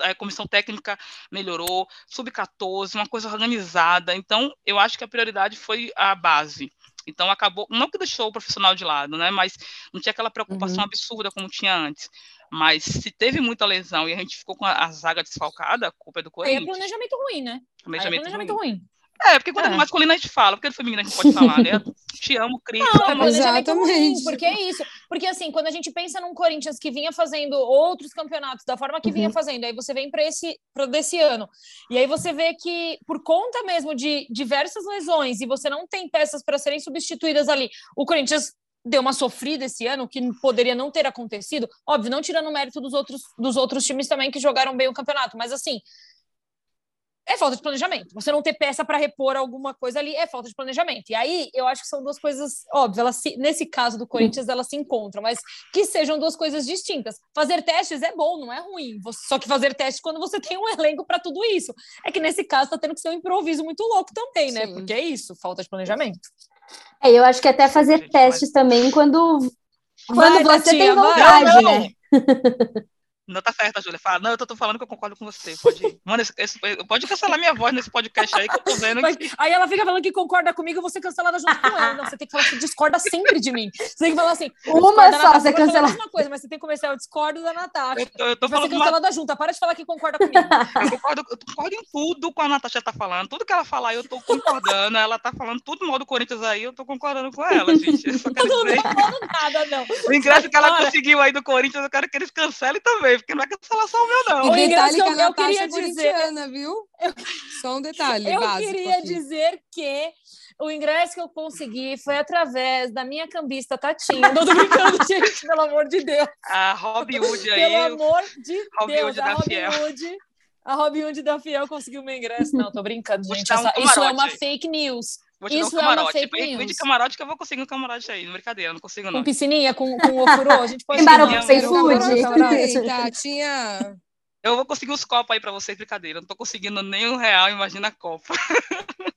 a comissão técnica melhorou, sub-14, uma coisa organizada. Então, eu acho que a prioridade foi a base. Então acabou, não que deixou o profissional de lado, né? Mas não tinha aquela preocupação uhum. absurda como tinha antes. Mas se teve muita lesão e a gente ficou com a, a zaga desfalcada, a culpa é do Corinthians. Aí é planejamento ruim, né? Planejamento, é planejamento ruim. ruim. É, porque quando é, é masculino a gente fala, porque é feminino a gente pode falar, né? Te amo, Cris. Não, é Exatamente. Ruim, porque é isso. Porque assim, quando a gente pensa num Corinthians que vinha fazendo outros campeonatos da forma que vinha uhum. fazendo, aí você vem para esse para desse ano. E aí você vê que por conta mesmo de diversas lesões e você não tem peças para serem substituídas ali, o Corinthians deu uma sofrida esse ano que poderia não ter acontecido. Óbvio, não tirando o mérito dos outros dos outros times também que jogaram bem o campeonato, mas assim, é falta de planejamento. Você não ter peça para repor alguma coisa ali é falta de planejamento. E aí eu acho que são duas coisas, óbvio, elas se, nesse caso do Corinthians elas se encontram, mas que sejam duas coisas distintas. Fazer testes é bom, não é ruim. Só que fazer testes quando você tem um elenco para tudo isso. É que nesse caso está tendo que ser um improviso muito louco também, né? Sim. Porque é isso, falta de planejamento. É, eu acho que até fazer testes também quando quando vai, você tem vontade, vai. né? Não tá certo, a Júlia. Fala, não, eu tô, tô, falando que eu concordo com você. Pode, mano, esse, esse, pode cancelar minha voz nesse podcast aí que eu tô vendo. Mas, que... Aí ela fica falando que concorda comigo, você cancelada junto com ela. Não, você tem que falar que discorda sempre de mim. Você tem que falar assim. Uma só, você cancela. a mesma coisa, mas você tem que começar o discordo da Natasha. Eu tô, eu tô falando. Você cancelada uma... junto. Para de falar que concorda comigo. Eu concordo, eu concordo em tudo com a Natasha tá falando. Tudo que ela falar, eu tô concordando. Ela tá falando tudo mal do Corinthians aí, eu tô concordando com ela, gente. Eu só quero não tô falando nada, não. O ingresso que ela conseguiu aí do Corinthians, eu quero que eles cancelem também, porque não é cancelação o meu, não. E detalhe que a Natasha queria é dizer, viu? Só um detalhe eu básico. Eu queria aqui. dizer que o ingresso que eu consegui foi através da minha cambista Tatinha. Não tô brincando, gente, pelo amor de Deus. A Robin Hood aí. Pelo amor de Robin Deus, Hood a Robin Hood. A Robin Hood da Fiel conseguiu meu ingresso. Não, tô brincando, gente. Essa, um isso é uma fake news. Vou te Isso dar um camarote. É Vem de camarote que eu vou conseguir um camarote aí. Brincadeira, não consigo não. Com piscininha, com, com ofurô, a gente pode... Em sem food. Tatinha... Eu vou conseguir os copos aí para vocês, brincadeira. Não tô conseguindo nem um real, imagina a Copa.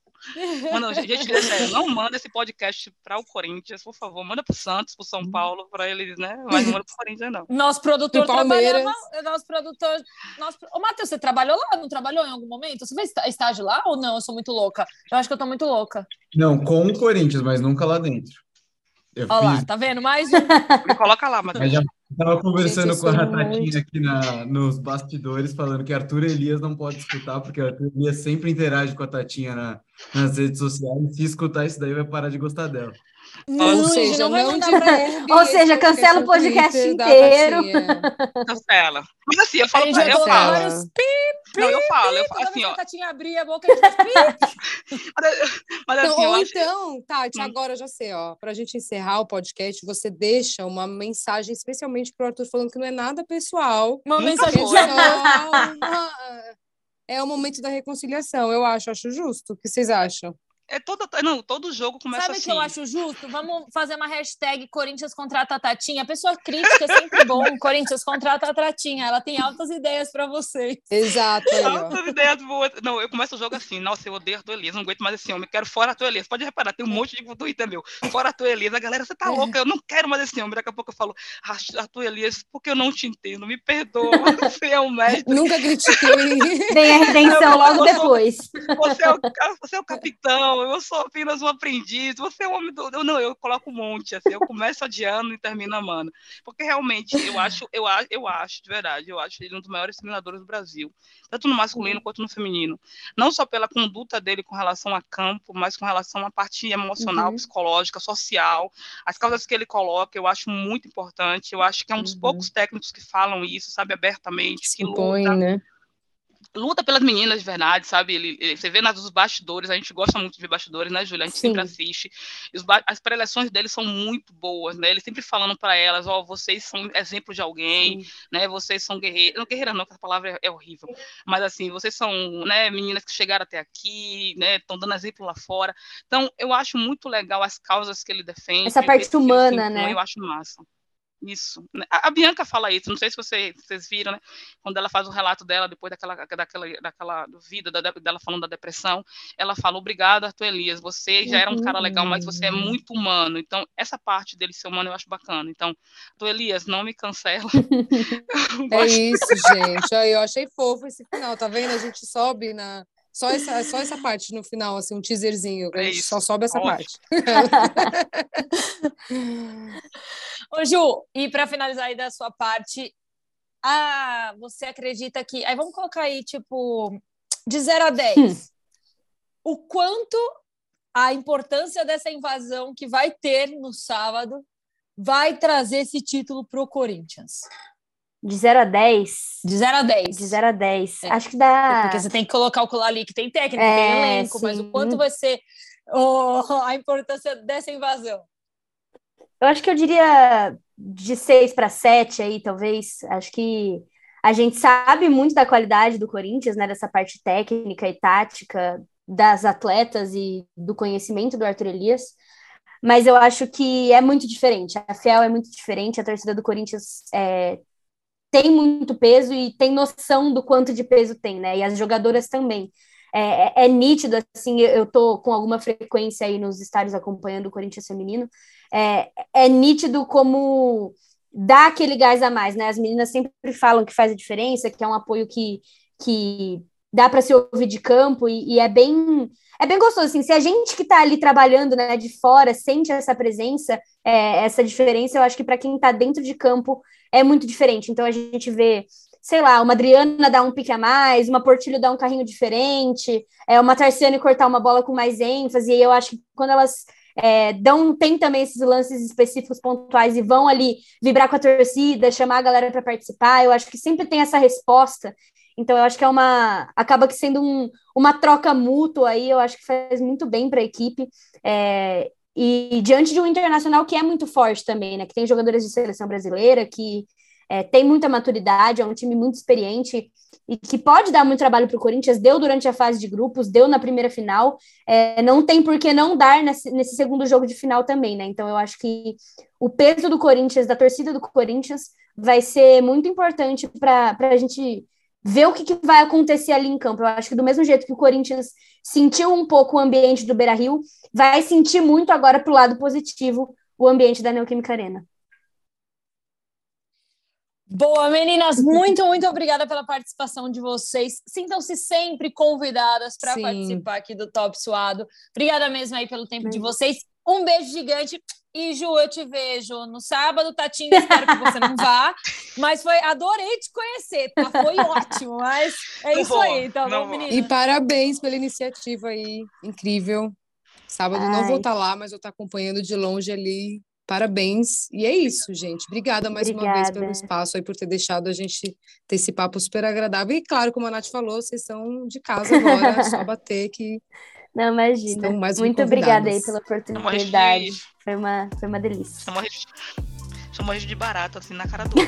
Mano, gente, não manda esse podcast para o Corinthians, por favor. Manda para o Santos, para o São Paulo, para eles, né? Mas não manda para o Corinthians, não. Nosso produtor trabalhava. Nosso produtor. Nosso... Ô, Matheus, você trabalhou lá? Não trabalhou em algum momento? Você fez estágio lá ou não? Eu sou muito louca. Eu acho que eu tô muito louca. Não, com o Corinthians, mas nunca lá dentro. Eu Olha fiz... lá, tá vendo? Mais um. Me coloca lá, Matheus. Já estava conversando Gente, com a Ratatinha muito... aqui na, nos bastidores, falando que Arthur Elias não pode escutar, porque Arthur Elias sempre interage com a Tatinha na, nas redes sociais. Se escutar isso daí, vai parar de gostar dela. Não, ou seja, não, não de Ou seja, cancela o podcast inteiro. Cancela. Mas assim, eu falo pra eu falo. Não, eu falo, eu falo assim, ó. A abrir a boca, Mas assim, então, ou então, Tati, hum. agora eu já sei, ó, pra gente encerrar o podcast, você deixa uma mensagem especialmente pro Arthur falando que não é nada pessoal. Uma mensagem pessoal. É o momento da reconciliação, eu acho, acho justo. O que vocês acham? É todo, não, todo jogo começa Sabe assim. Sabe o que eu acho justo? Vamos fazer uma hashtag Corinthians contrata a Tatinha. A pessoa crítica é sempre bom. Corinthians contrata a Tatinha. Ela tem altas ideias para vocês. Exato. Aí, altas ideias boas. Não, eu começo o jogo assim. Nossa, eu odeio a tua Elias. Não aguento mais esse homem. Quero fora a tua Elias. Pode reparar, tem um monte de Twitter meu. Fora a tua Elias. A galera, você tá louca. Eu não quero mais esse homem. Daqui a pouco eu falo, a tua Elias, porque eu não te entendo. Me perdoa. Você é um mestre. Nunca critiquei. Tem a redenção logo depois. Você é, o, você é o capitão. Eu sou apenas um aprendiz, você é um homem do. Não, eu coloco um monte, assim, eu começo adiando e termino amando. Porque realmente, eu acho, eu, eu acho, de verdade, eu acho ele um dos maiores treinadores do Brasil, tanto no masculino quanto no feminino. Não só pela conduta dele com relação a campo, mas com relação à parte emocional, uhum. psicológica, social. As causas que ele coloca, eu acho muito importante. Eu acho que é um dos uhum. poucos técnicos que falam isso, sabe, abertamente, que luta. né? Luta pelas meninas de verdade, sabe? Ele, ele, você vê nas bastidores, a gente gosta muito de ver bastidores, né, Júlia? A gente Sim. sempre assiste. as preleções dele são muito boas, né? Ele sempre falando para elas, ó, oh, vocês são exemplo de alguém, Sim. né? Vocês são guerreiras. Não, guerreira não, essa palavra é, é, horrível. Mas assim, vocês são, né, meninas que chegaram até aqui, né? Estão dando exemplo lá fora. Então, eu acho muito legal as causas que ele defende. Essa parte humana, né? Eu acho massa. Isso. A, Bianca fala isso, não sei se você, vocês viram, né? Quando ela faz o relato dela, depois daquela, daquela, daquela vida da, dela falando da depressão, ela fala: Obrigada, Arthur Elias, você já era um cara legal, mas você é muito humano. Então, essa parte dele ser humano eu acho bacana. Então, Arthur Elias, não me cancela. é isso, gente. Eu achei fofo esse final, tá vendo? A gente sobe na Só essa, só essa parte no final, assim, um teaserzinho. É só sobe essa Ótimo. parte. Ô, Ju, e para finalizar aí da sua parte, ah, você acredita que. Aí vamos colocar aí, tipo, de 0 a 10. Hum. O quanto a importância dessa invasão que vai ter no sábado vai trazer esse título pro Corinthians? De 0 a 10. De 0 a 10. De 0 a 10. É. Acho que dá. Porque você tem que colocar o ali que tem técnica, É, tem elenco, mas o sim. quanto vai ser oh, a importância dessa invasão? Eu acho que eu diria de 6 para 7 aí, talvez. Acho que a gente sabe muito da qualidade do Corinthians, né? Dessa parte técnica e tática das atletas e do conhecimento do Arthur Elias. Mas eu acho que é muito diferente. A Fiel é muito diferente, a torcida do Corinthians é, tem muito peso e tem noção do quanto de peso tem, né? E as jogadoras também. É, é- é nítido, assim, eu tô com alguma frequência aí nos estádios acompanhando o Corinthians feminino, é, é nítido como dá aquele gás a mais, né? As meninas sempre falam que faz a diferença, que é um apoio que, que dá para se ouvir de campo e, e é bem é bem gostoso assim. Se a gente que está ali trabalhando, né, de fora sente essa presença, é, essa diferença, eu acho que para quem está dentro de campo é muito diferente. Então a gente vê sei lá, uma Adriana dar um pique a mais, uma Portilho dar um carrinho diferente, é, uma Tarciane cortar uma bola com mais ênfase, e eu acho que quando elas é, dão, tem também esses lances específicos pontuais e vão ali vibrar com a torcida, chamar a galera para participar, eu acho que sempre tem essa resposta. Então, eu acho que é uma. acaba que sendo um, uma troca mútua aí, eu acho que faz muito bem para a equipe. É, e diante de um internacional que é muito forte também, né? Que tem jogadores de seleção brasileira, que é, tem muita maturidade, é um time muito experiente e que pode dar muito trabalho para o Corinthians, deu durante a fase de grupos, deu na primeira final, é, não tem por que não dar nesse, nesse segundo jogo de final também, né? Então eu acho que o peso do Corinthians, da torcida do Corinthians, vai ser muito importante para a gente ver o que, que vai acontecer ali em campo. Eu acho que do mesmo jeito que o Corinthians sentiu um pouco o ambiente do Beira Rio, vai sentir muito agora para o lado positivo o ambiente da Neoquímica Arena. Boa, meninas, muito, muito obrigada pela participação de vocês. Sintam-se sempre convidadas para Sim. participar aqui do Top Suado. Obrigada mesmo aí pelo tempo de vocês. Um beijo gigante. E Ju, eu te vejo no sábado, Tatinha, espero que você não vá. Mas foi, adorei te conhecer, tá? Foi ótimo. Mas é Não isso vou, aí, tá não bom, menina? E parabéns pela iniciativa aí, incrível. Sábado não Ai. vou estar lá, mas vou estar acompanhando de longe ali. Parabéns. E é isso, gente. Obrigada mais uma vez pelo Obrigada. espaço aí, por ter deixado a gente ter esse papo super agradável. E claro, como a Nath falou, vocês são de casa agora, só bater que Não, imagina. Muito obrigada aí pela oportunidade. de, Foi uma, foi uma delícia. chamou a gente, chamou a gente de barato, assim, na cara do.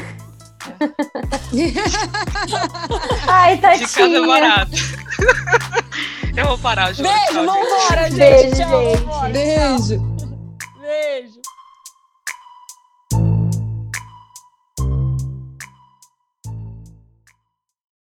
Ai, De casa é Tatinha. barato. Eu vou parar, Ju. Beijo, Tchau, vambora, gente. Beijo, Tchau, gente. vambora. Beijo.